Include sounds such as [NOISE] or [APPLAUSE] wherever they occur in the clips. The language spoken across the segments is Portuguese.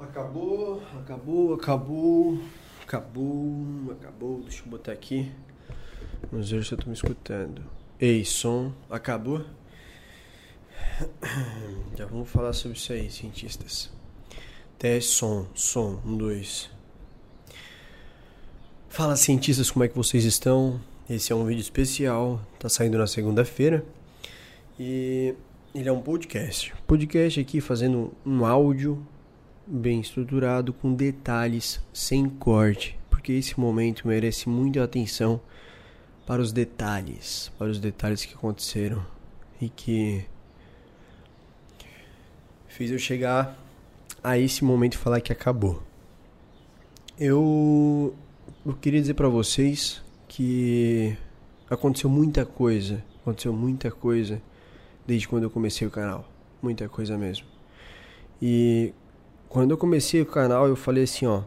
Acabou, acabou, acabou, acabou, acabou. Deixa eu botar aqui. Vamos ver se eu tô me escutando. Ei, som, acabou? [CLEARS THROAT] Já vamos falar sobre isso aí, cientistas. Teste som, som, um, dois. Fala, cientistas, como é que vocês estão? Esse é um vídeo especial, tá saindo na segunda-feira. E ele é um podcast. Podcast aqui fazendo um áudio bem estruturado, com detalhes, sem corte, porque esse momento merece muita atenção para os detalhes, para os detalhes que aconteceram e que fez eu chegar a esse momento e falar que acabou. Eu, eu queria dizer para vocês que aconteceu muita coisa, aconteceu muita coisa desde quando eu comecei o canal, muita coisa mesmo. E quando eu comecei o canal, eu falei assim, ó,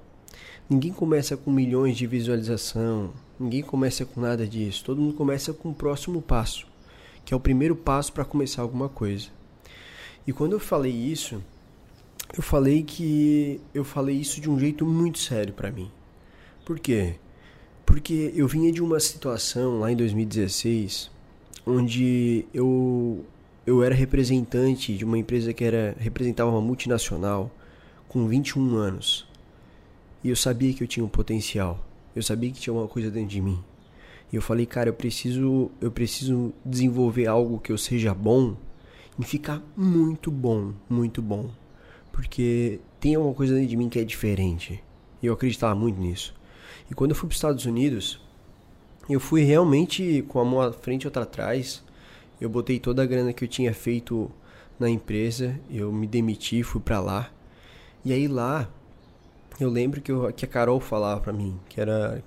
ninguém começa com milhões de visualização, ninguém começa com nada disso. Todo mundo começa com o próximo passo, que é o primeiro passo para começar alguma coisa. E quando eu falei isso, eu falei que eu falei isso de um jeito muito sério para mim. Por quê? Porque eu vinha de uma situação lá em 2016 onde eu eu era representante de uma empresa que era representava uma multinacional com 21 anos. E eu sabia que eu tinha um potencial. Eu sabia que tinha uma coisa dentro de mim. E eu falei, cara, eu preciso, eu preciso desenvolver algo que eu seja bom e ficar muito bom, muito bom. Porque tem alguma coisa dentro de mim que é diferente. E eu acreditava muito nisso. E quando eu fui para os Estados Unidos, eu fui realmente com a mão à frente e outra atrás. Eu botei toda a grana que eu tinha feito na empresa, eu me demiti, fui para lá. E aí lá, eu lembro que, eu, que a Carol falava pra mim, que era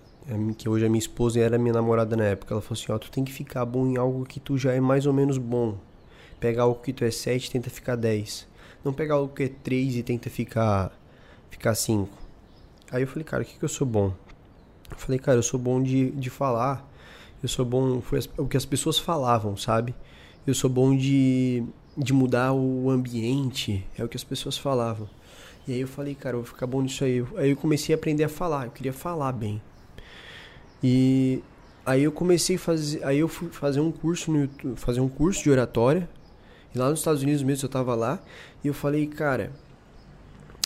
que hoje é minha esposa e era minha namorada na época. Ela falou assim: Ó, tu tem que ficar bom em algo que tu já é mais ou menos bom. Pega algo que tu é 7 tenta ficar 10. Não pegar algo que é 3 e tenta ficar ficar 5. Aí eu falei, cara, o que, que eu sou bom? Eu falei, cara, eu sou bom de, de falar. Eu sou bom. Foi o que as pessoas falavam, sabe? Eu sou bom de, de mudar o ambiente. É o que as pessoas falavam. E aí eu falei, cara, eu vou ficar bom nisso aí. Aí eu comecei a aprender a falar, eu queria falar bem. E aí eu comecei a fazer, aí eu fui fazer um curso no YouTube, fazer um curso de oratória. E lá nos Estados Unidos mesmo eu tava lá, e eu falei, cara,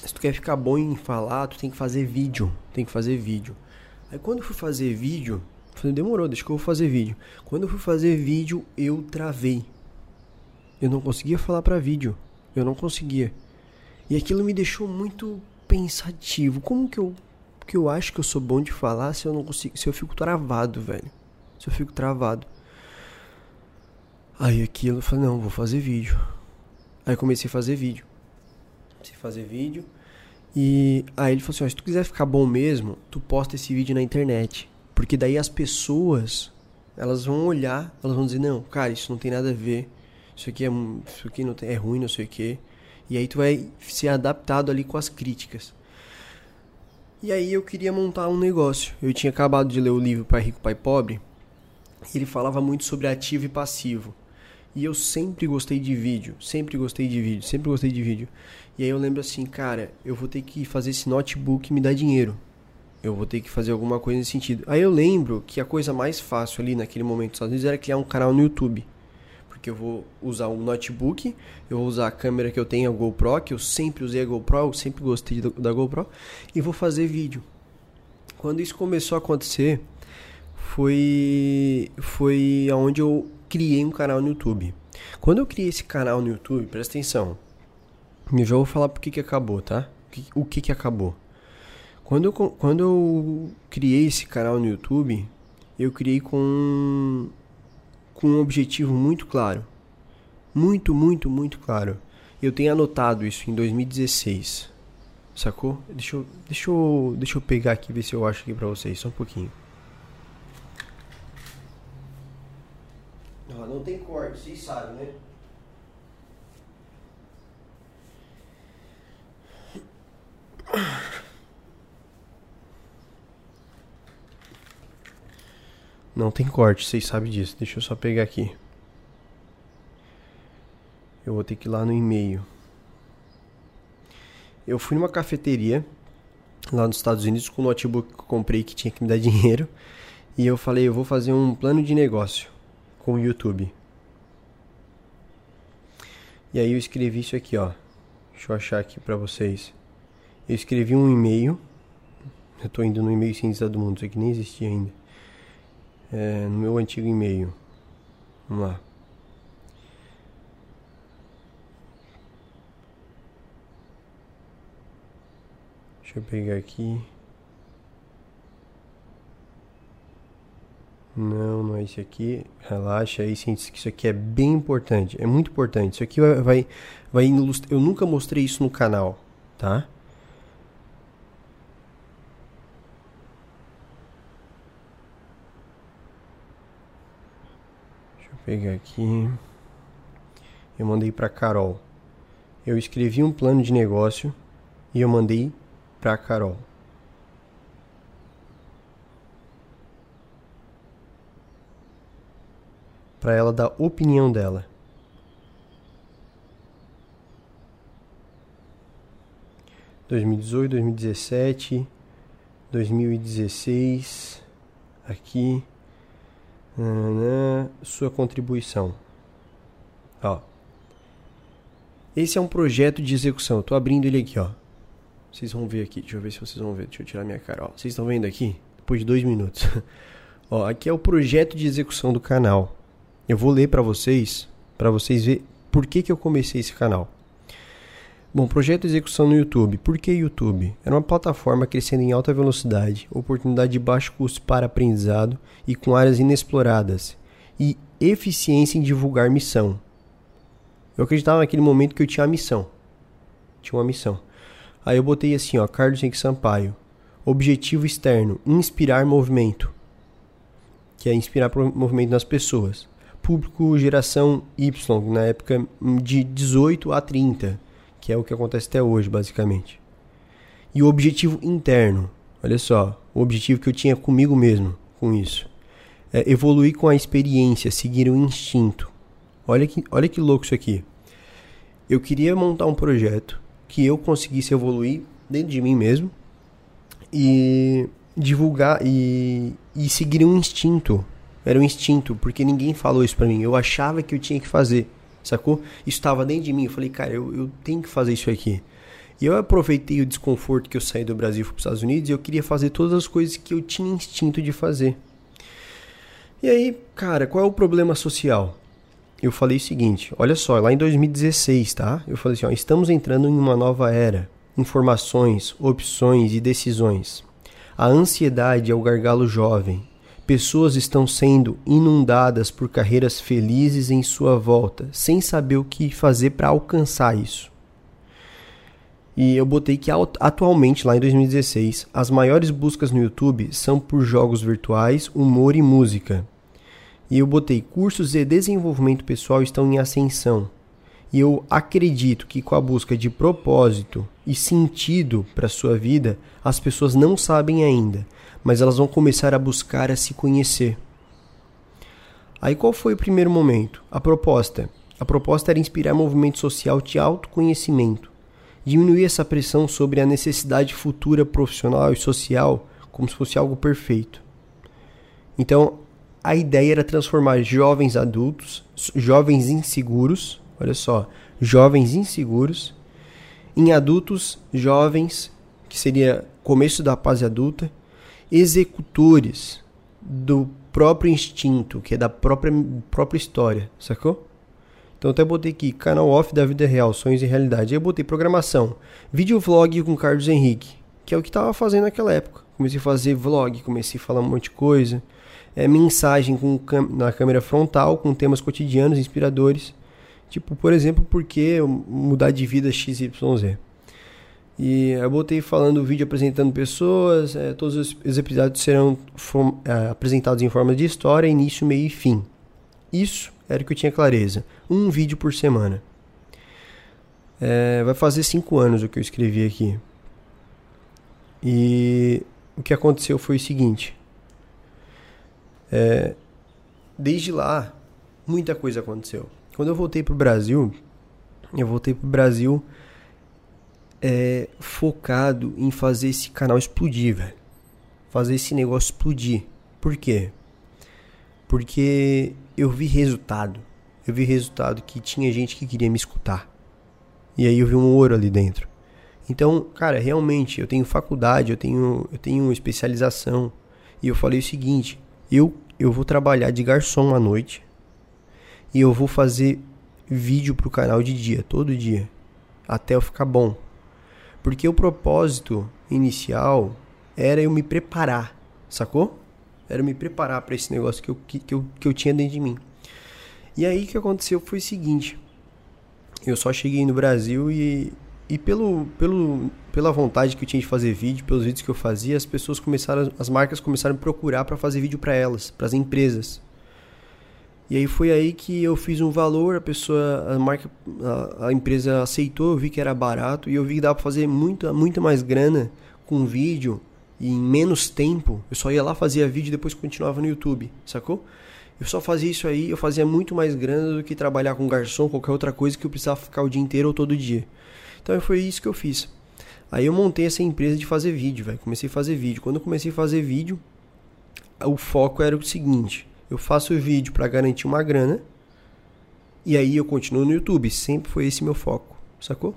se tu quer ficar bom em falar, tu tem que fazer vídeo, tem que fazer vídeo. Aí quando eu fui fazer vídeo, eu falei, demorou, deixa que eu vou fazer vídeo. Quando eu fui fazer vídeo, eu travei. Eu não conseguia falar para vídeo. Eu não conseguia. E aquilo me deixou muito pensativo. Como que eu que eu acho que eu sou bom de falar se eu não consigo, se eu fico travado, velho? Se eu fico travado. Aí aquilo eu falei, não, vou fazer vídeo. Aí comecei a fazer vídeo. Comecei a fazer vídeo. E aí ele falou assim, ó, se tu quiser ficar bom mesmo, tu posta esse vídeo na internet. Porque daí as pessoas, elas vão olhar, elas vão dizer, não, cara, isso não tem nada a ver. Isso aqui é, isso aqui não tem, é ruim, não sei o que. E aí tu vai ser adaptado ali com as críticas. E aí eu queria montar um negócio. Eu tinha acabado de ler o livro Pai Rico, Pai Pobre. Ele falava muito sobre ativo e passivo. E eu sempre gostei de vídeo, sempre gostei de vídeo, sempre gostei de vídeo. E aí eu lembro assim, cara, eu vou ter que fazer esse notebook me dar dinheiro. Eu vou ter que fazer alguma coisa nesse sentido. Aí eu lembro que a coisa mais fácil ali naquele momento dos Estados Unidos era criar um canal no YouTube porque eu vou usar um notebook, eu vou usar a câmera que eu tenho, a GoPro, que eu sempre usei a GoPro, eu sempre gostei da GoPro, e vou fazer vídeo. Quando isso começou a acontecer, foi foi aonde eu criei um canal no YouTube. Quando eu criei esse canal no YouTube, presta atenção. Eu já vou falar por que que acabou, tá? O que que acabou. Quando eu, quando eu criei esse canal no YouTube, eu criei com com um objetivo muito claro. Muito, muito, muito claro. Eu tenho anotado isso em 2016. Sacou? Deixa eu, deixa eu, deixa eu pegar aqui ver se eu acho aqui pra vocês, só um pouquinho. Não, não tem corte, vocês sabem, né? Não tem corte, vocês sabem disso. Deixa eu só pegar aqui. Eu vou ter que ir lá no e-mail. Eu fui numa cafeteria lá nos Estados Unidos com o notebook que eu comprei que tinha que me dar [LAUGHS] dinheiro. E eu falei, eu vou fazer um plano de negócio com o YouTube. E aí eu escrevi isso aqui, ó. Deixa eu achar aqui pra vocês. Eu escrevi um e-mail. Eu tô indo no e-mail cinza do mundo, isso aqui nem existia ainda. É, no meu antigo e-mail. Vamos lá. Deixa eu pegar aqui. Não, não é esse aqui. Relaxa aí, sente que isso aqui é bem importante. É muito importante. Isso aqui vai, vai, vai ilustrar. Eu nunca mostrei isso no canal, tá? Pegar aqui. Eu mandei para Carol. Eu escrevi um plano de negócio e eu mandei para Carol. Para ela dar opinião dela. Dois mil e dezoito, dois mil e dezessete, dois mil e dezesseis, aqui, sua contribuição. Ó, esse é um projeto de execução. Eu tô abrindo ele aqui, ó. Vocês vão ver aqui, deixa eu ver se vocês vão ver. Deixa eu tirar minha cara, ó. Vocês estão vendo aqui? Depois de dois minutos. [LAUGHS] ó, aqui é o projeto de execução do canal. Eu vou ler para vocês, para vocês ver por que, que eu comecei esse canal. Bom, projeto de execução no YouTube. Por que YouTube? Era uma plataforma crescendo em alta velocidade, oportunidade de baixo custo para aprendizado e com áreas inexploradas, e eficiência em divulgar missão. Eu acreditava naquele momento que eu tinha uma missão. Tinha uma missão. Aí eu botei assim, ó, Carlos Henrique Sampaio. Objetivo externo, inspirar movimento. Que é inspirar movimento nas pessoas. Público geração Y, na época de 18 a 30, que é o que acontece até hoje, basicamente. E o objetivo interno, olha só, o objetivo que eu tinha comigo mesmo com isso. É evoluir com a experiência, seguir o instinto. Olha que, olha que louco isso aqui. Eu queria montar um projeto que eu conseguisse evoluir dentro de mim mesmo e divulgar e, e seguir um instinto. Era um instinto, porque ninguém falou isso pra mim. Eu achava que eu tinha que fazer, sacou? Isso estava dentro de mim. Eu falei, cara, eu, eu tenho que fazer isso aqui. E eu aproveitei o desconforto que eu saí do Brasil para os Estados Unidos e eu queria fazer todas as coisas que eu tinha instinto de fazer. E aí, cara, qual é o problema social? eu falei o seguinte: olha só, lá em 2016, tá? Eu falei assim: ó, estamos entrando em uma nova era. Informações, opções e decisões. A ansiedade é o gargalo jovem. Pessoas estão sendo inundadas por carreiras felizes em sua volta, sem saber o que fazer para alcançar isso. E eu botei que atualmente, lá em 2016, as maiores buscas no YouTube são por jogos virtuais, humor e música. E eu botei cursos de desenvolvimento pessoal estão em ascensão. E eu acredito que com a busca de propósito e sentido para sua vida, as pessoas não sabem ainda, mas elas vão começar a buscar a se conhecer. Aí qual foi o primeiro momento? A proposta. A proposta era inspirar movimento social de autoconhecimento, diminuir essa pressão sobre a necessidade futura profissional e social como se fosse algo perfeito. Então, a ideia era transformar jovens adultos, jovens inseguros, olha só, jovens inseguros, em adultos jovens, que seria começo da fase adulta, executores do próprio instinto, que é da própria, própria história, sacou? Então até botei aqui, canal off da vida real, sonhos e realidade. Aí eu botei programação, vídeo vlog com Carlos Henrique, que é o que estava fazendo naquela época. Comecei a fazer vlog, comecei a falar um monte de coisa é, mensagem com na câmera frontal, com temas cotidianos inspiradores. Tipo, por exemplo, por que mudar de vida XYZ? E eu botei falando o vídeo apresentando pessoas, é, todos os, os, episódios serão é, apresentados em forma de história, início, meio e fim. Isso era o que eu tinha clareza. Um vídeo por semana. É, vai fazer cinco anos o que eu escrevi aqui. E o que aconteceu foi o seguinte. É, desde lá, muita coisa aconteceu. Quando eu voltei pro Brasil, eu voltei pro Brasil é, focado em fazer esse canal explodir, velho. Fazer esse negócio explodir. Por quê? Porque eu vi resultado. Eu vi resultado que tinha gente que queria me escutar. E aí eu vi um ouro ali dentro. Então, cara, realmente, eu tenho faculdade, eu tenho, eu tenho especialização. E eu falei o seguinte: eu, eu vou trabalhar de garçom à noite. E eu vou fazer vídeo pro canal de dia, todo dia. Até eu ficar bom. Porque o propósito inicial era eu me preparar, sacou? Era me preparar para esse negócio que eu, que, que, eu, que eu tinha dentro de mim. E aí o que aconteceu foi o seguinte: eu só cheguei no Brasil e, e pelo, pelo, pela vontade que eu tinha de fazer vídeo, pelos vídeos que eu fazia, as pessoas começaram, as marcas começaram a procurar para fazer vídeo para elas, para as empresas. E aí foi aí que eu fiz um valor, a pessoa, a marca, a, a empresa aceitou, eu vi que era barato e eu vi que dava para fazer muito, muito mais grana com vídeo e em menos tempo. Eu só ia lá, fazia vídeo e depois continuava no YouTube, sacou? Eu só fazia isso aí, eu fazia muito mais grana do que trabalhar com garçom, qualquer outra coisa que eu precisava ficar o dia inteiro ou todo dia. Então foi isso que eu fiz. Aí eu montei essa empresa de fazer vídeo, velho. Comecei a fazer vídeo. Quando eu comecei a fazer vídeo, o foco era o seguinte: eu faço vídeo para garantir uma grana. E aí eu continuo no YouTube. Sempre foi esse meu foco, sacou?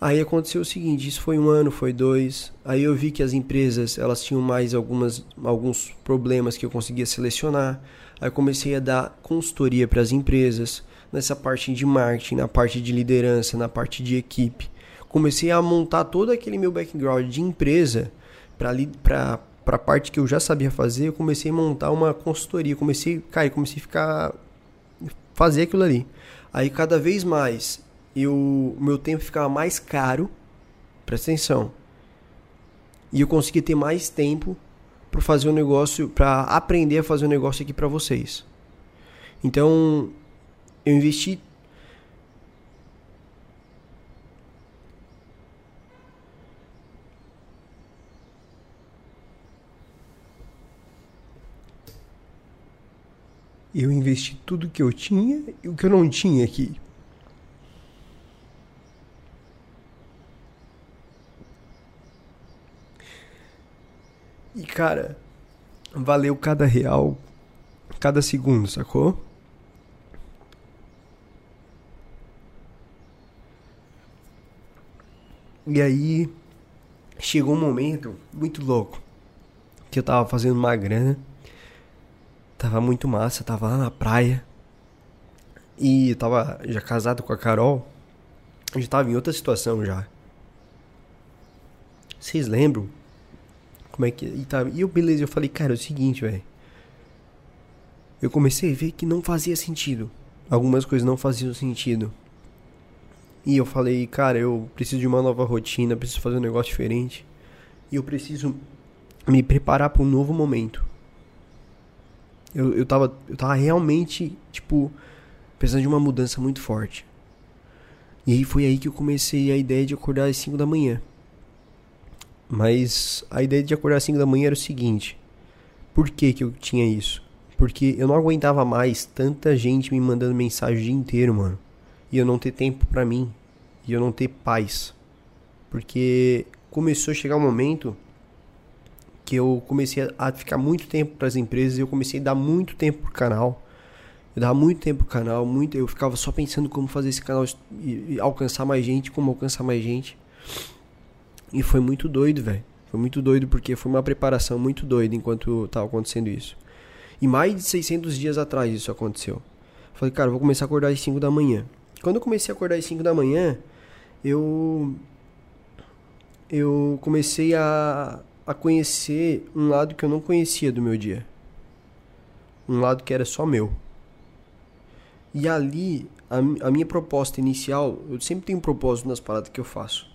Aí aconteceu o seguinte, isso foi um ano, foi dois. Aí eu vi que as empresas elas tinham mais algumas, alguns problemas que eu conseguia selecionar. Aí comecei a dar consultoria para as empresas nessa parte de marketing, na parte de liderança, na parte de equipe. Comecei a montar todo aquele meu background de empresa para para a parte que eu já sabia fazer, eu comecei a montar uma consultoria, comecei, cara, comecei a ficar fazer aquilo ali. Aí cada vez mais eu o meu tempo ficava mais caro. Presta atenção. E eu consegui ter mais tempo para fazer um negócio, para aprender a fazer um negócio aqui para vocês. Então, eu investi eu investi tudo que eu tinha e o que eu não tinha aqui. E cara, valeu cada real, cada segundo, sacou? E aí chegou um momento muito louco que eu tava fazendo uma grana Tava muito massa, tava lá na praia. E tava já casado com a Carol. A gente tava em outra situação já. Vocês lembram? Como é que. E, tava, e eu, beleza, eu falei, cara, é o seguinte, velho. Eu comecei a ver que não fazia sentido. Algumas coisas não faziam sentido. E eu falei, cara, eu preciso de uma nova rotina, preciso fazer um negócio diferente. E eu preciso me preparar para um novo momento. Eu, eu, tava, eu tava realmente, tipo, precisando de uma mudança muito forte. E aí foi aí que eu comecei a ideia de acordar às 5 da manhã. Mas a ideia de acordar às 5 da manhã era o seguinte: por que, que eu tinha isso? Porque eu não aguentava mais tanta gente me mandando mensagem o dia inteiro, mano. E eu não ter tempo para mim. E eu não ter paz. Porque começou a chegar um momento que eu comecei a ficar muito tempo para as empresas e eu comecei a dar muito tempo pro canal. Eu dava muito tempo pro canal, muito, eu ficava só pensando como fazer esse canal alcançar mais gente, como alcançar mais gente. E foi muito doido, velho. Foi muito doido porque foi uma preparação muito doida enquanto tava acontecendo isso. E mais de 600 dias atrás isso aconteceu. Falei, cara, vou começar a acordar às 5 da manhã. Quando eu comecei a acordar às 5 da manhã, eu eu comecei a a conhecer um lado que eu não conhecia do meu dia. Um lado que era só meu. E ali, a, a minha proposta inicial, eu sempre tenho um propósito nas paradas que eu faço.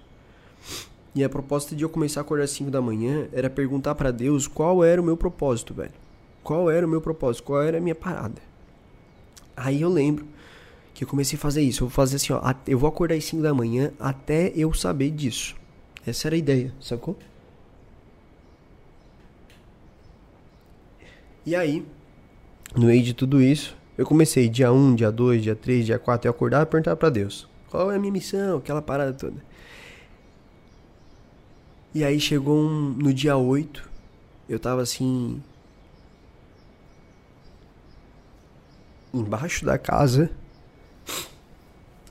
E a proposta de eu começar a acordar às 5 da manhã era perguntar para Deus qual era o meu propósito, velho. Qual era o meu propósito? Qual era a minha parada? Aí eu lembro que eu comecei a fazer isso. Eu vou fazer assim, ó. Eu vou acordar às 5 da manhã até eu saber disso. Essa era a ideia, sacou? E aí, no meio de tudo isso, eu comecei dia 1, dia 2, dia 3, dia 4, eu acordava e perguntava pra Deus: qual é a minha missão, aquela parada toda. E aí chegou um, no dia 8, eu tava assim. Embaixo da casa.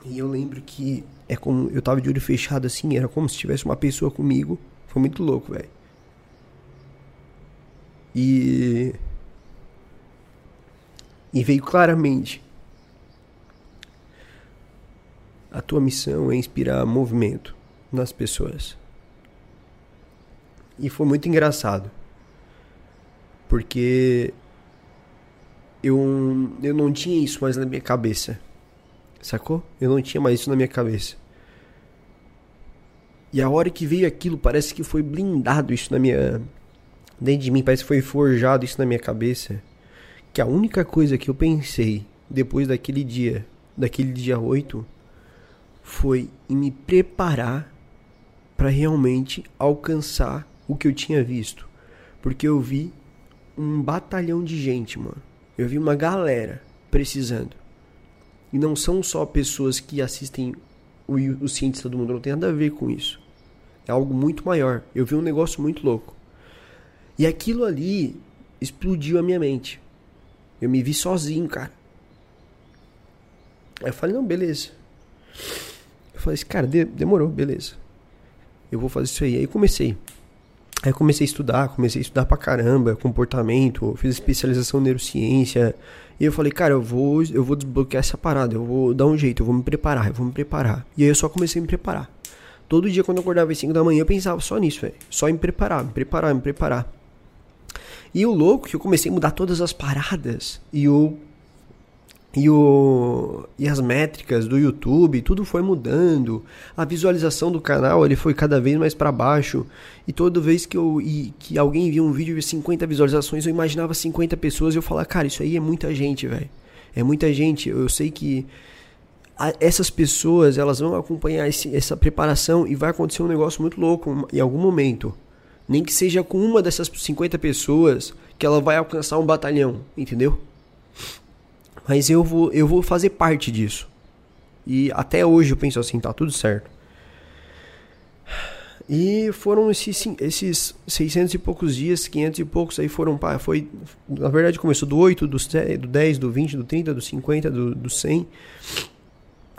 E eu lembro que é como eu tava de olho fechado assim, era como se tivesse uma pessoa comigo. Foi muito louco, velho. E e veio claramente a tua missão é inspirar movimento nas pessoas. E foi muito engraçado. Porque eu, eu não tinha isso mais na minha cabeça. Sacou? Eu não tinha mais isso na minha cabeça. E a hora que veio aquilo, parece que foi blindado isso na minha. Dentro de mim, parece que foi forjado isso na minha cabeça. Que a única coisa que eu pensei depois daquele dia, daquele dia 8, foi em me preparar para realmente alcançar o que eu tinha visto. Porque eu vi um batalhão de gente, mano. Eu vi uma galera precisando. E não são só pessoas que assistem o, o cientista do mundo, não tem nada a ver com isso. É algo muito maior. Eu vi um negócio muito louco. E aquilo ali explodiu a minha mente. Eu me vi sozinho, cara. Aí eu falei, não, beleza. Eu falei assim, cara, de, demorou, beleza. Eu vou fazer isso aí. Aí comecei. Aí comecei a estudar, comecei a estudar pra caramba, comportamento, fiz especialização em neurociência. E eu falei, cara, eu vou, eu vou desbloquear essa parada, eu vou dar um jeito, eu vou me preparar, eu vou me preparar. E aí eu só comecei a me preparar. Todo dia quando eu acordava às 5 da manhã eu pensava só nisso, velho. Só em preparar, me preparar, me preparar. E o louco é que eu comecei a mudar todas as paradas. E o e, o, e as métricas do YouTube, tudo foi mudando. A visualização do canal ele foi cada vez mais para baixo. E toda vez que, eu, e, que alguém via um vídeo de 50 visualizações, eu imaginava 50 pessoas e eu falava, cara, isso aí é muita gente, velho. É muita gente. Eu sei que essas pessoas elas vão acompanhar esse, essa preparação e vai acontecer um negócio muito louco em algum momento. Nem que seja com uma dessas 50 pessoas que ela vai alcançar um batalhão, entendeu? Mas eu vou, eu vou fazer parte disso. E até hoje eu penso assim, tá tudo certo. E foram esses, esses 600 e poucos dias, 500 e poucos, aí foram, pá, foi, na verdade começou do 8, do 10, do 20, do 30, do 50, do, do 100.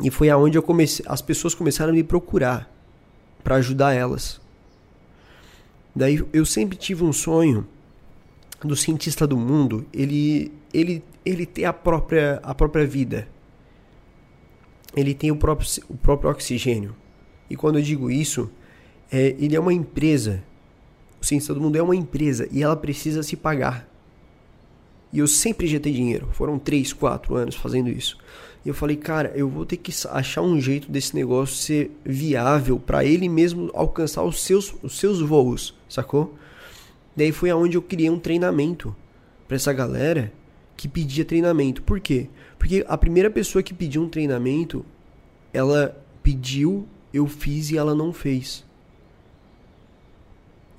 E foi aonde eu comecei, as pessoas começaram a me procurar para ajudar elas. Daí eu sempre tive um sonho do cientista do mundo, ele ele ele tem a própria, a própria vida. Ele tem o próprio, o próprio oxigênio. E quando eu digo isso, é, ele é uma empresa. O cientista do mundo é uma empresa e ela precisa se pagar. E eu sempre tenho dinheiro. Foram 3, 4 anos fazendo isso. E eu falei, cara, eu vou ter que achar um jeito desse negócio ser viável para ele mesmo alcançar os seus, os seus voos, sacou? Daí foi aonde eu criei um treinamento para essa galera que pedia treinamento. Por quê? Porque a primeira pessoa que pediu um treinamento, ela pediu, eu fiz e ela não fez.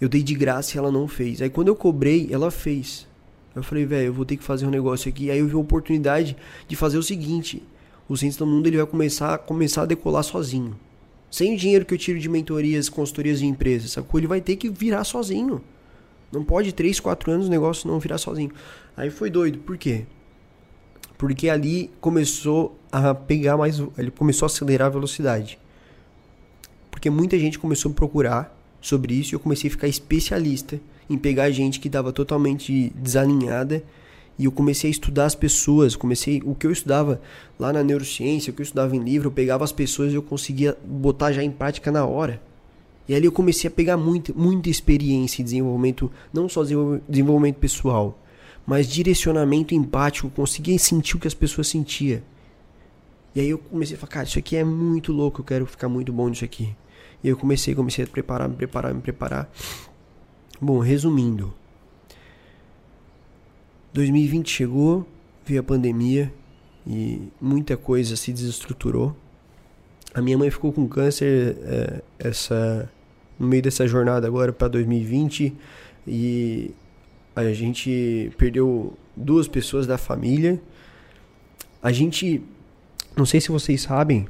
Eu dei de graça e ela não fez. Aí quando eu cobrei, ela fez. Eu falei, velho, eu vou ter que fazer um negócio aqui. Aí eu vi a oportunidade de fazer o seguinte: o Ciência do Mundo ele vai começar, começar a decolar sozinho. Sem o dinheiro que eu tiro de mentorias, consultorias de empresas, sacou? Ele vai ter que virar sozinho. Não pode 3, 4 anos o negócio não virar sozinho. Aí foi doido. Por quê? Porque ali começou a pegar mais. Ele começou a acelerar a velocidade. Porque muita gente começou a procurar sobre isso e eu comecei a ficar especialista em pegar gente que estava totalmente desalinhada e eu comecei a estudar as pessoas, comecei o que eu estudava lá na neurociência, o que eu estudava em livro, eu pegava as pessoas e eu conseguia botar já em prática na hora. E ali eu comecei a pegar muita, muita experiência em desenvolvimento, não só desenvolvimento pessoal, mas direcionamento empático, conseguia sentir o que as pessoas sentiam. E aí eu comecei a falar, cara, isso aqui é muito louco, eu quero ficar muito bom nisso aqui. E eu comecei, comecei a preparar, me preparar, me preparar. Bom, resumindo. 2020 chegou, veio a pandemia e muita coisa se desestruturou. A minha mãe ficou com câncer é, essa no meio dessa jornada agora para 2020 e a gente perdeu duas pessoas da família. A gente, não sei se vocês sabem,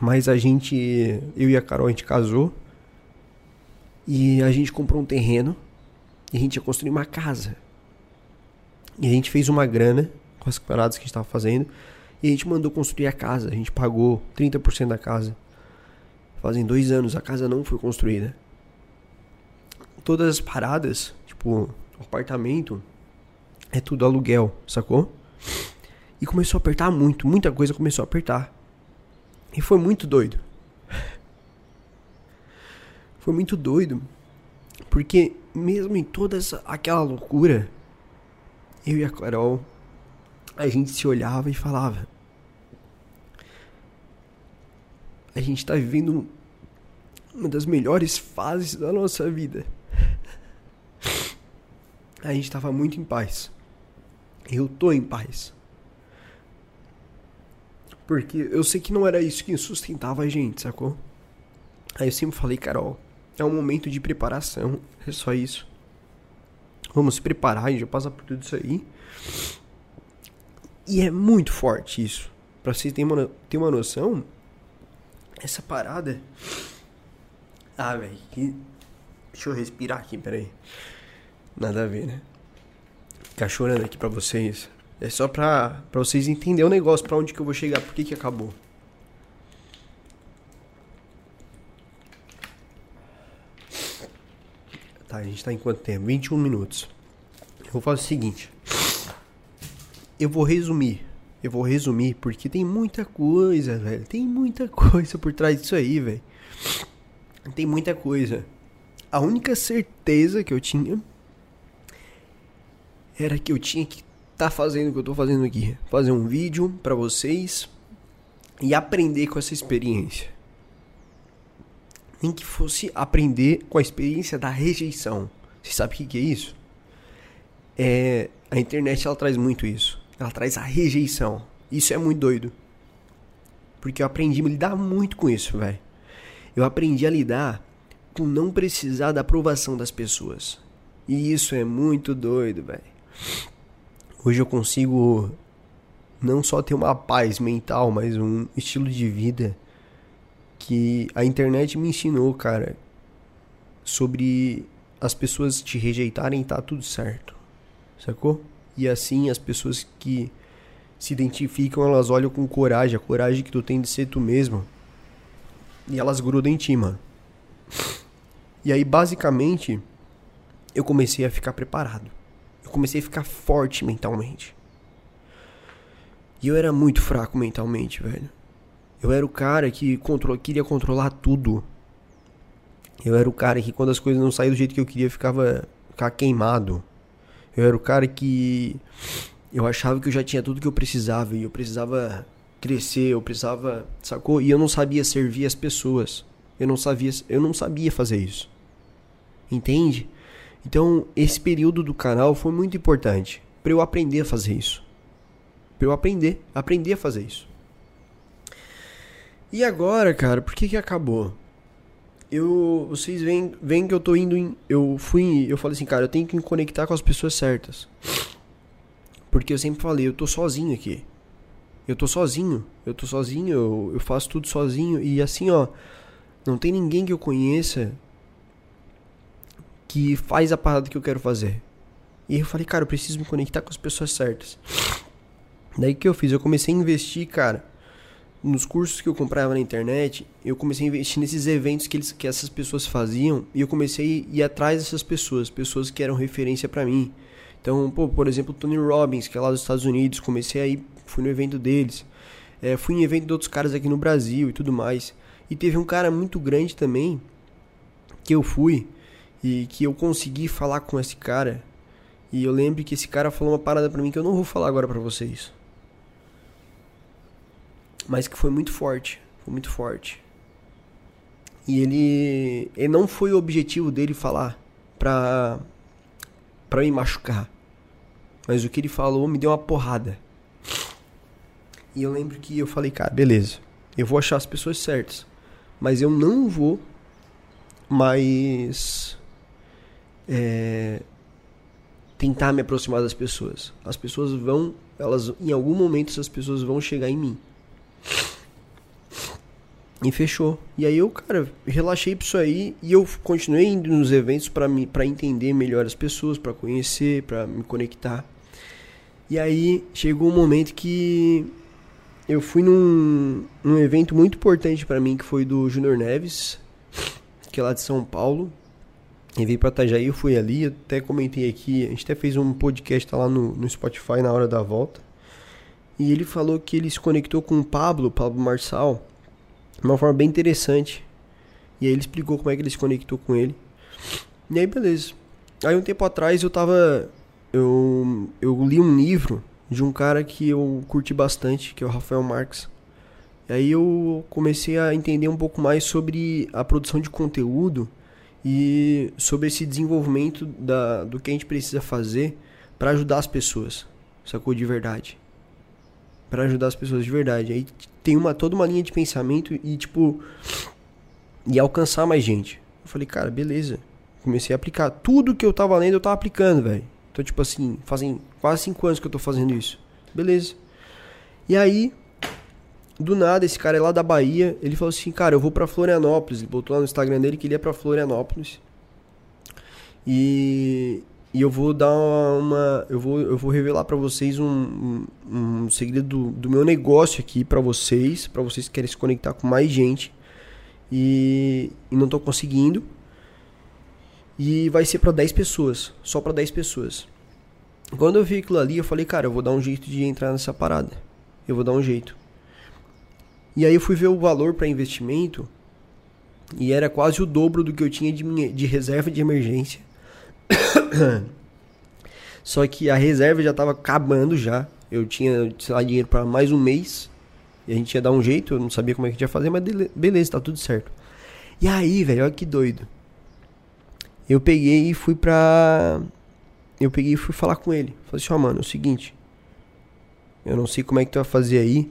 mas a gente, eu e a Carol, a gente casou. E a gente comprou um terreno e a gente ia construir uma casa. E a gente fez uma grana com as paradas que a gente estava fazendo e a gente mandou construir a casa. A gente pagou 30% da casa. Fazem dois anos a casa não foi construída. Todas as paradas, tipo, apartamento, é tudo aluguel, sacou? E começou a apertar muito, muita coisa começou a apertar. E foi muito doido. [LAUGHS] Foi muito doido. Porque mesmo em toda essa, aquela loucura, eu e a Carol, a gente se olhava e falava: A gente tá vivendo uma das melhores fases da nossa vida. A gente tava muito em paz. Eu tô em paz. Porque eu sei que não era isso que sustentava a gente, sacou? Aí eu sempre falei, Carol, é um momento de preparação, é só isso. Vamos se preparar, a gente vai passar por tudo isso aí. E é muito forte isso. Pra vocês terem uma, ter uma noção, essa parada. Ah, velho, que. Deixa eu respirar aqui, peraí. Nada a ver, né? Ficar chorando aqui pra vocês. É só pra, pra vocês entenderem o negócio, pra onde que eu vou chegar, por que que acabou. Tá, a gente tá em quanto tempo? 21 minutos. Eu vou fazer o seguinte. Eu vou resumir. Eu vou resumir porque tem muita coisa, velho. Tem muita [LAUGHS] coisa por trás disso aí, velho. Tem muita coisa. A única certeza que eu tinha era que eu tinha que tá fazendo o que eu tô fazendo aqui. Fazer um vídeo para vocês e aprender com essa experiência. Nem que fosse aprender com a experiência da rejeição. Você sabe o que, que é isso? É, a internet ela traz muito isso. Ela traz a rejeição. Isso é muito doido. Porque eu aprendi a lidar muito com isso, velho. Eu aprendi a lidar com não precisar da aprovação das pessoas. E isso é muito doido, velho. Hoje eu consigo não só ter uma paz mental, mas um estilo de vida que a internet me ensinou, cara, sobre as pessoas te rejeitarem tá tudo certo. Sacou? E assim as pessoas que se identificam, elas olham com coragem, a coragem que tu tem de ser tu mesmo. E elas grudam em ti, mano. E aí, basicamente, eu comecei a ficar preparado eu comecei a ficar forte mentalmente. E eu era muito fraco mentalmente, velho. Eu era o cara que contro queria controlar tudo. Eu era o cara que quando as coisas não saíam do jeito que eu queria, ficava, ficava queimado. Eu era o cara que eu achava que eu já tinha tudo que eu precisava e eu precisava crescer, eu precisava, sacou? E eu não sabia servir as pessoas. Eu não sabia, eu não sabia fazer isso. Entende? Então, esse período do canal foi muito importante para eu aprender a fazer isso. Para eu aprender, aprender a fazer isso. E agora, cara, por que que acabou? Eu, vocês veem, veem que eu tô indo em, eu fui, eu falei assim, cara, eu tenho que me conectar com as pessoas certas. Porque eu sempre falei, eu tô sozinho aqui. Eu tô sozinho, eu tô sozinho, eu, eu faço tudo sozinho e assim, ó, não tem ninguém que eu conheça que faz a parada que eu quero fazer. E eu falei, cara, eu preciso me conectar com as pessoas certas. Daí que eu fiz? Eu comecei a investir, cara, nos cursos que eu comprava na internet. Eu comecei a investir nesses eventos que, eles, que essas pessoas faziam. E eu comecei a ir atrás dessas pessoas, pessoas que eram referência para mim. Então, pô, por exemplo, Tony Robbins, que é lá dos Estados Unidos. Comecei a ir, fui no evento deles. É, fui em evento de outros caras aqui no Brasil e tudo mais. E teve um cara muito grande também que eu fui e que eu consegui falar com esse cara. E eu lembro que esse cara falou uma parada pra mim que eu não vou falar agora pra vocês. Mas que foi muito forte. Foi muito forte. E ele. Ele não foi o objetivo dele falar pra. pra me machucar. Mas o que ele falou me deu uma porrada. E eu lembro que eu falei, cara, beleza. Eu vou achar as pessoas certas. Mas eu não vou mais é, tentar me aproximar das pessoas. As pessoas vão, elas, em algum momento essas pessoas vão chegar em mim. E fechou. E aí eu, cara, relaxei pra isso aí e eu continuei indo nos eventos para entender melhor as pessoas, para conhecer, para me conectar. E aí chegou um momento que eu fui num, num evento muito importante para mim que foi do Júnior Neves, que é lá de São Paulo. Ele veio pra Itajaí, eu fui ali, eu até comentei aqui, a gente até fez um podcast lá no, no Spotify na hora da volta. E ele falou que ele se conectou com o Pablo, Pablo Marçal, de uma forma bem interessante. E aí ele explicou como é que ele se conectou com ele. E aí, beleza. Aí um tempo atrás eu tava. Eu, eu li um livro de um cara que eu curti bastante, que é o Rafael Marques. E aí eu comecei a entender um pouco mais sobre a produção de conteúdo e sobre esse desenvolvimento da, do que a gente precisa fazer para ajudar as pessoas, sacou de verdade para ajudar as pessoas de verdade. Aí tem uma toda uma linha de pensamento e tipo e alcançar mais gente. Eu falei, cara, beleza. Comecei a aplicar tudo que eu tava lendo, eu tava aplicando, velho. Então, tipo assim, fazem quase cinco anos que eu tô fazendo isso. Beleza. E aí, do nada, esse cara é lá da Bahia, ele falou assim, cara, eu vou para Florianópolis. Ele botou lá no Instagram dele que ele ia para Florianópolis. E e eu vou dar uma. Eu vou, eu vou revelar para vocês um, um, um, segredo do, do meu negócio aqui para vocês. para vocês que querem se conectar com mais gente. E, e não tô conseguindo. E vai ser para 10 pessoas. Só para 10 pessoas. Quando eu vi aquilo ali, eu falei, cara, eu vou dar um jeito de entrar nessa parada. Eu vou dar um jeito. E aí eu fui ver o valor para investimento. E era quase o dobro do que eu tinha de, minha, de reserva de emergência. [COUGHS] Só que a reserva já tava acabando já. Eu tinha, sei lá, dinheiro para mais um mês. E a gente ia dar um jeito, eu não sabia como é que a gente ia fazer, mas beleza, tá tudo certo. E aí, velho, olha que doido. Eu peguei e fui pra. Eu peguei e fui falar com ele. Falei assim, ó, oh, mano, é o seguinte. Eu não sei como é que tu vai fazer aí,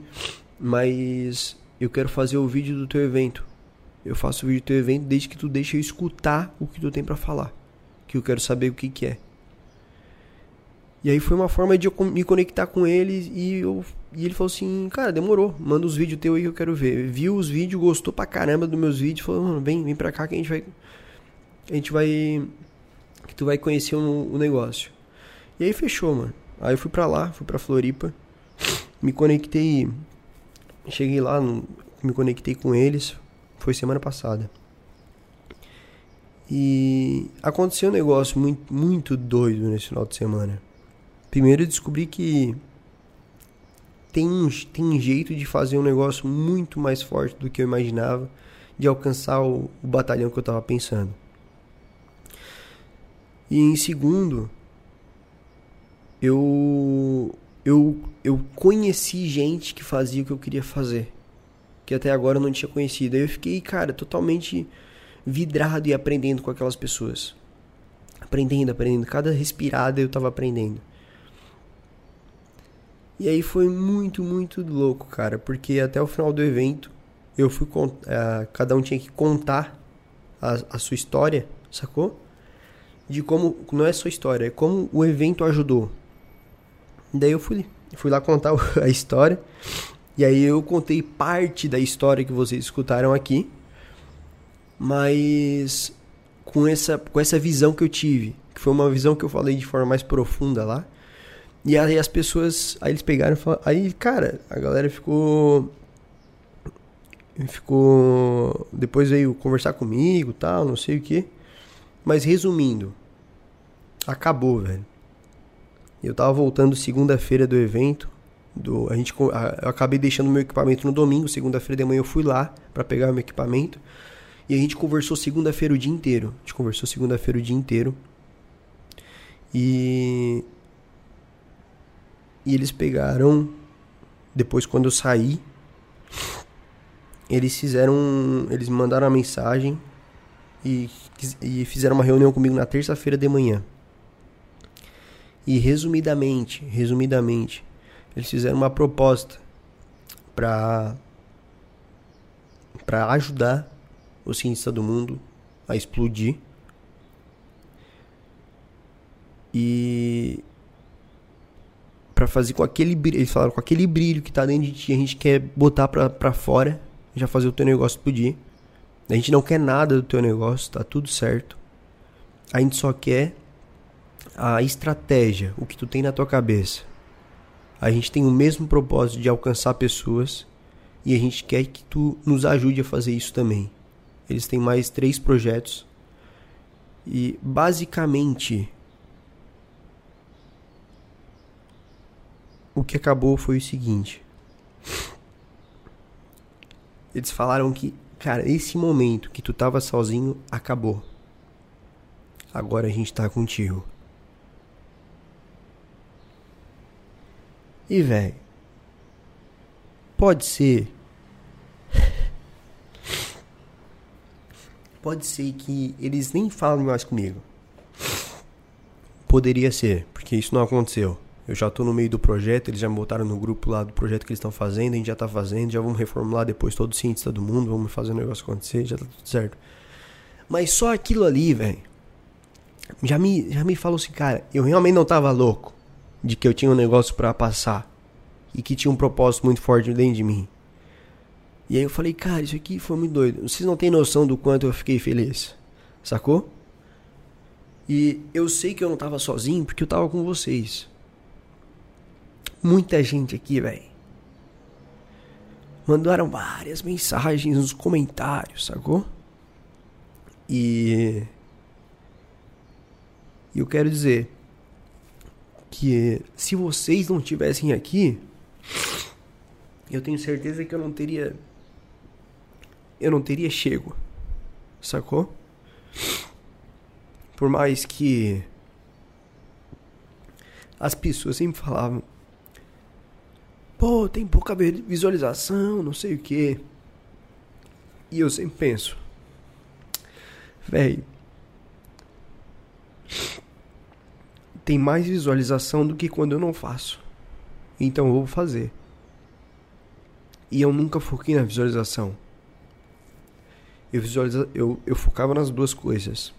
mas eu quero fazer o vídeo do teu evento. Eu faço o vídeo do teu evento desde que tu deixe eu escutar o que tu tem para falar que eu quero saber o que, que é. E aí foi uma forma de eu me conectar com ele e, eu, e ele falou assim, cara, demorou, manda os vídeos teu aí que eu quero ver. Viu os vídeos, gostou pra caramba dos meus vídeos, falou, mano, vem, vem pra cá que a gente vai. A gente vai. Que tu vai conhecer o, o negócio. E aí fechou, mano. Aí eu fui pra lá, fui pra Floripa, me conectei. Cheguei lá, me conectei com eles. Foi semana passada. E aconteceu um negócio muito, muito doido nesse final de semana. Primeiro eu descobri que tem, tem jeito de fazer um negócio muito mais forte do que eu imaginava de alcançar o, o batalhão que eu estava pensando. E em segundo, eu, eu, eu conheci gente que fazia o que eu queria fazer. Que até agora eu não tinha conhecido. Aí eu fiquei, cara, totalmente vidrado e aprendendo com aquelas pessoas. Aprendendo, aprendendo. Cada respirada eu tava aprendendo. E aí foi muito, muito louco, cara, porque até o final do evento eu fui uh, cada um tinha que contar a, a sua história, sacou? De como não é sua história, é como o evento ajudou. Daí eu fui, fui lá contar [LAUGHS] a história. E aí eu contei parte da história que vocês escutaram aqui mas com essa, com essa visão que eu tive, que foi uma visão que eu falei de forma mais profunda lá. E aí as pessoas, aí eles pegaram aí, cara, a galera ficou ficou depois veio conversar comigo, tal, não sei o que. Mas resumindo, acabou, velho. Eu tava voltando segunda-feira do evento, do a gente eu acabei deixando meu equipamento no domingo, segunda-feira de manhã eu fui lá para pegar meu equipamento. E a gente conversou segunda-feira o dia inteiro. A gente conversou segunda-feira o dia inteiro. E. E eles pegaram. Depois, quando eu saí. Eles fizeram. Eles mandaram uma mensagem. E, e fizeram uma reunião comigo na terça-feira de manhã. E resumidamente, resumidamente, eles fizeram uma proposta para para ajudar o cientista do mundo a explodir. E para fazer com aquele brilho, eles falaram com aquele brilho que tá dentro de ti, a gente quer botar pra, pra fora já fazer o teu negócio explodir. A gente não quer nada do teu negócio, tá tudo certo. A gente só quer a estratégia, o que tu tem na tua cabeça. A gente tem o mesmo propósito de alcançar pessoas e a gente quer que tu nos ajude a fazer isso também. Eles têm mais três projetos e basicamente o que acabou foi o seguinte. Eles falaram que, cara, esse momento que tu tava sozinho acabou. Agora a gente tá contigo. E, velho, pode ser. Pode ser que eles nem falem mais comigo. Poderia ser, porque isso não aconteceu. Eu já tô no meio do projeto, eles já me botaram no grupo lá do projeto que eles estão fazendo, a gente já tá fazendo, já vamos reformular depois todo o cientista do mundo, vamos fazer o negócio acontecer, já tá tudo certo. Mas só aquilo ali, velho, já me, já me falou assim, cara, eu realmente não tava louco de que eu tinha um negócio para passar e que tinha um propósito muito forte dentro de mim. E aí eu falei, cara, isso aqui foi muito doido. Vocês não têm noção do quanto eu fiquei feliz. Sacou? E eu sei que eu não tava sozinho porque eu tava com vocês. Muita gente aqui, velho. Mandaram várias mensagens nos comentários, sacou? E eu quero dizer, que se vocês não tivessem aqui, eu tenho certeza que eu não teria eu não teria chego. Sacou? Por mais que as pessoas sempre falavam Pô, tem pouca visualização, não sei o que. E eu sempre penso, velho, tem mais visualização do que quando eu não faço. Então eu vou fazer. E eu nunca foquei na visualização. Eu, visualiza, eu, eu focava nas duas coisas.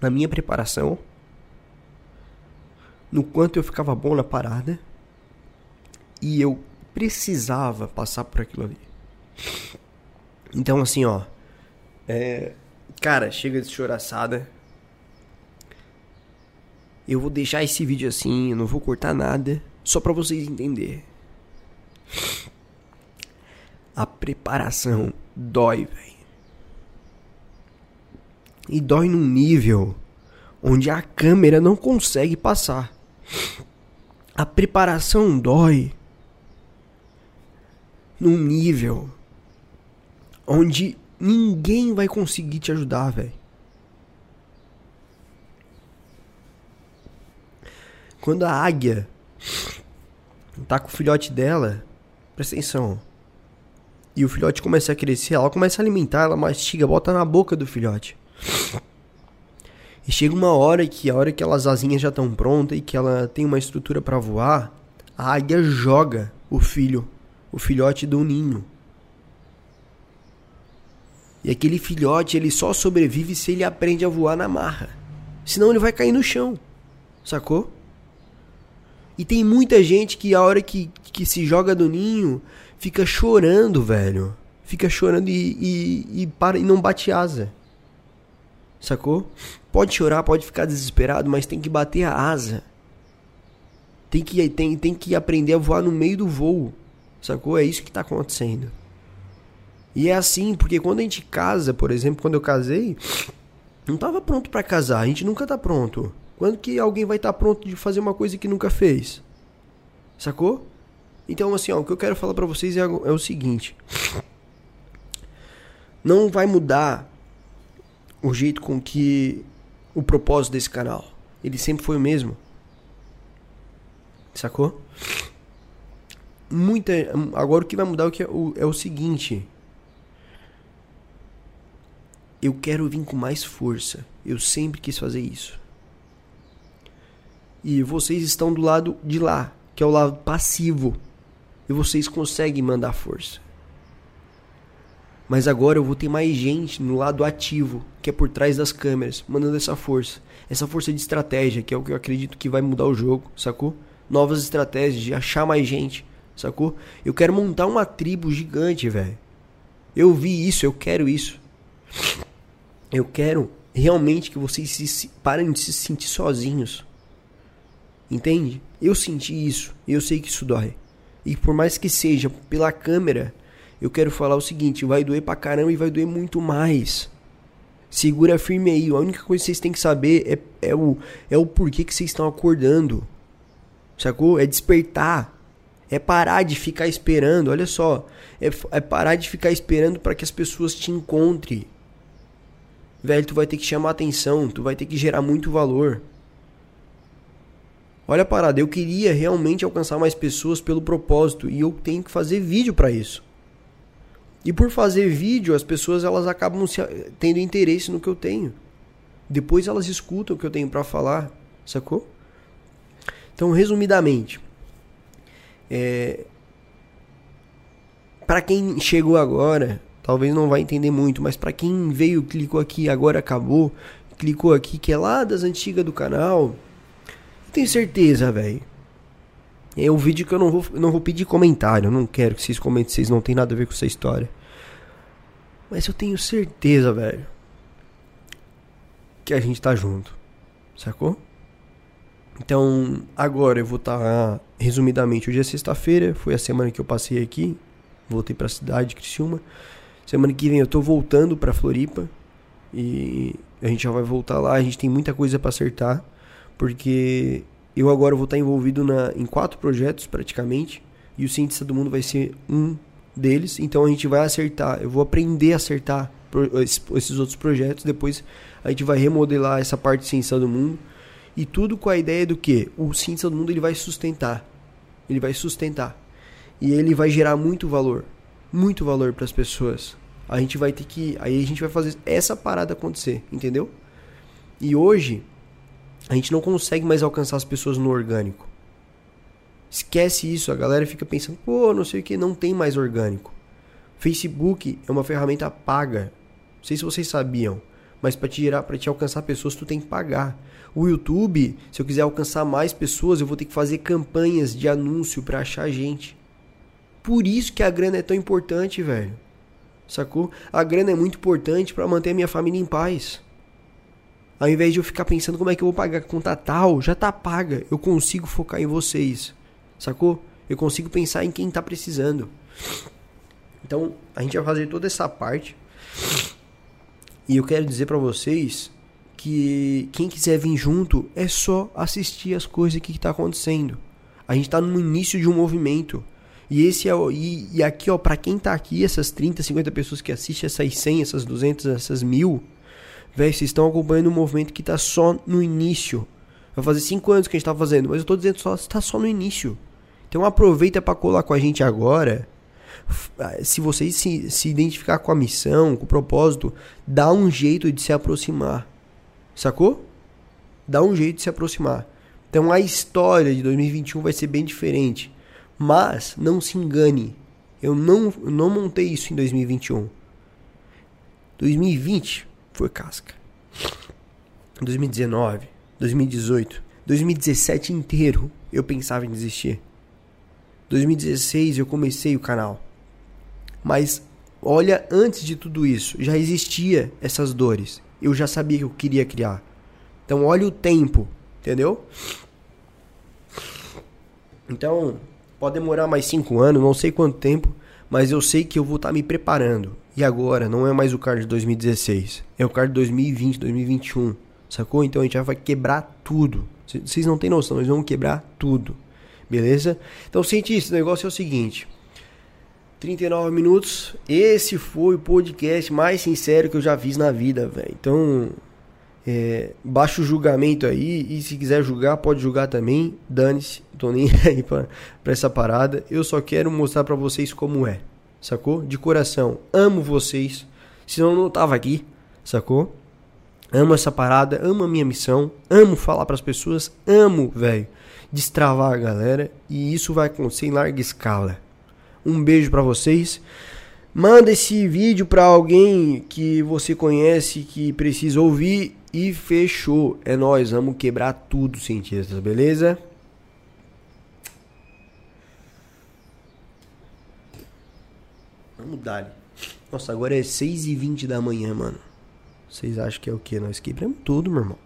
Na minha preparação, no quanto eu ficava bom na parada, e eu precisava passar por aquilo ali. Então, assim, ó. É, cara, chega de choraçada. Eu vou deixar esse vídeo assim, eu não vou cortar nada, só para vocês entenderem. A preparação dói, velho. E dói num nível onde a câmera não consegue passar. A preparação dói num nível onde ninguém vai conseguir te ajudar, velho. Quando a águia tá com o filhote dela, presta atenção. E o filhote começa a crescer, ela começa a alimentar, ela mastiga, bota na boca do filhote. E chega uma hora que a hora que as asinhas já estão prontas e que ela tem uma estrutura para voar, a águia joga o filho, o filhote do ninho. E aquele filhote, ele só sobrevive se ele aprende a voar na marra. Senão ele vai cair no chão. Sacou? E tem muita gente que a hora que, que se joga do ninho fica chorando, velho. Fica chorando e, e, e, para, e não bate asa. Sacou? Pode chorar, pode ficar desesperado, mas tem que bater a asa. Tem que, tem, tem que aprender a voar no meio do voo. Sacou? É isso que está acontecendo. E é assim, porque quando a gente casa, por exemplo, quando eu casei, não estava pronto para casar. A gente nunca tá pronto. Quando que alguém vai estar tá pronto de fazer uma coisa que nunca fez? Sacou? Então, assim, ó, o que eu quero falar para vocês é, é o seguinte: não vai mudar o jeito com que o propósito desse canal. Ele sempre foi o mesmo. Sacou? Muita. Agora o que vai mudar é o, é o seguinte. Eu quero vir com mais força. Eu sempre quis fazer isso. E vocês estão do lado de lá, que é o lado passivo. E vocês conseguem mandar força. Mas agora eu vou ter mais gente no lado ativo, que é por trás das câmeras, mandando essa força. Essa força de estratégia, que é o que eu acredito que vai mudar o jogo, sacou? Novas estratégias de achar mais gente, sacou? Eu quero montar uma tribo gigante, velho. Eu vi isso, eu quero isso. Eu quero realmente que vocês se, parem de se sentir sozinhos. Entende? Eu senti isso. Eu sei que isso dói. E por mais que seja pela câmera, eu quero falar o seguinte: vai doer pra caramba e vai doer muito mais. Segura firme aí. A única coisa que vocês têm que saber é, é, o, é o porquê que vocês estão acordando. Sacou? É despertar. É parar de ficar esperando. Olha só. É, é parar de ficar esperando para que as pessoas te encontrem. Velho, tu vai ter que chamar atenção. Tu vai ter que gerar muito valor. Olha a parada, eu queria realmente alcançar mais pessoas pelo propósito e eu tenho que fazer vídeo para isso. E por fazer vídeo, as pessoas elas acabam se, tendo interesse no que eu tenho. Depois elas escutam o que eu tenho para falar, sacou? Então, resumidamente, é, para quem chegou agora, talvez não vai entender muito, mas para quem veio, clicou aqui, agora acabou, clicou aqui que é lá das antigas do canal, tenho certeza, velho. É um vídeo que eu não vou, não vou pedir comentário. Eu não quero que vocês comentem, vocês não tem nada a ver com essa história. Mas eu tenho certeza, velho. Que a gente tá junto. Sacou? Então, agora eu vou estar. Tá, resumidamente, hoje é sexta-feira. Foi a semana que eu passei aqui. Voltei pra cidade, Criciúma. Semana que vem eu tô voltando pra Floripa. E a gente já vai voltar lá. A gente tem muita coisa para acertar porque eu agora vou estar envolvido na, em quatro projetos praticamente, e o Cientista do Mundo vai ser um deles, então a gente vai acertar, eu vou aprender a acertar esses outros projetos, depois a gente vai remodelar essa parte de Ciência do Mundo, e tudo com a ideia do que? O Ciência do Mundo ele vai sustentar, ele vai sustentar, e ele vai gerar muito valor, muito valor para as pessoas. A gente vai ter que, aí a gente vai fazer essa parada acontecer, entendeu? E hoje a gente não consegue mais alcançar as pessoas no orgânico. Esquece isso, a galera fica pensando, pô, não sei o que, não tem mais orgânico. Facebook é uma ferramenta paga. Não sei se vocês sabiam, mas para te gerar, para te alcançar pessoas, tu tem que pagar. O YouTube, se eu quiser alcançar mais pessoas, eu vou ter que fazer campanhas de anúncio para achar gente. Por isso que a grana é tão importante, velho. Sacou? A grana é muito importante para manter a minha família em paz. Ao invés de eu ficar pensando como é que eu vou pagar a conta tal, já tá paga. Eu consigo focar em vocês. Sacou? Eu consigo pensar em quem tá precisando. Então, a gente vai fazer toda essa parte. E eu quero dizer para vocês que quem quiser vir junto é só assistir as coisas que tá acontecendo. A gente tá no início de um movimento. E esse é o, e, e aqui, ó, para quem tá aqui, essas 30, 50 pessoas que assistem, essas 100, essas 200, essas mil, Véi, vocês estão acompanhando um movimento que está só no início. Vai fazer 5 anos que a gente tá fazendo, mas eu tô dizendo só está só no início. Então aproveita para colar com a gente agora. Ah, se vocês se, se identificar com a missão, com o propósito, dá um jeito de se aproximar. Sacou? Dá um jeito de se aproximar. Então a história de 2021 vai ser bem diferente. Mas não se engane. Eu não, eu não montei isso em 2021. 2020 foi casca. 2019, 2018, 2017 inteiro eu pensava em desistir. 2016 eu comecei o canal. Mas olha, antes de tudo isso, já existia essas dores. Eu já sabia que eu queria criar. Então olha o tempo, entendeu? Então, pode demorar mais 5 anos, não sei quanto tempo, mas eu sei que eu vou estar tá me preparando. E agora, não é mais o card de 2016, é o card de 2020, 2021, sacou? Então a gente vai quebrar tudo. Vocês não têm noção, nós vamos quebrar tudo, beleza? Então, cientista, o negócio é o seguinte: 39 minutos, esse foi o podcast mais sincero que eu já fiz na vida, velho. Então, é, baixa o julgamento aí e se quiser julgar, pode julgar também. Dane-se, tô nem [LAUGHS] aí pra, pra essa parada. Eu só quero mostrar pra vocês como é sacou? De coração, amo vocês, senão eu não tava aqui, sacou? Amo essa parada, amo a minha missão, amo falar para as pessoas, amo, velho, destravar a galera e isso vai acontecer em larga escala. Um beijo para vocês. Manda esse vídeo para alguém que você conhece que precisa ouvir e fechou. É nós, vamos quebrar tudo, cientistas, beleza? Vamos dar. Nossa, agora é 6h20 da manhã, mano. Vocês acham que é o quê? Nós quebramos tudo, meu irmão.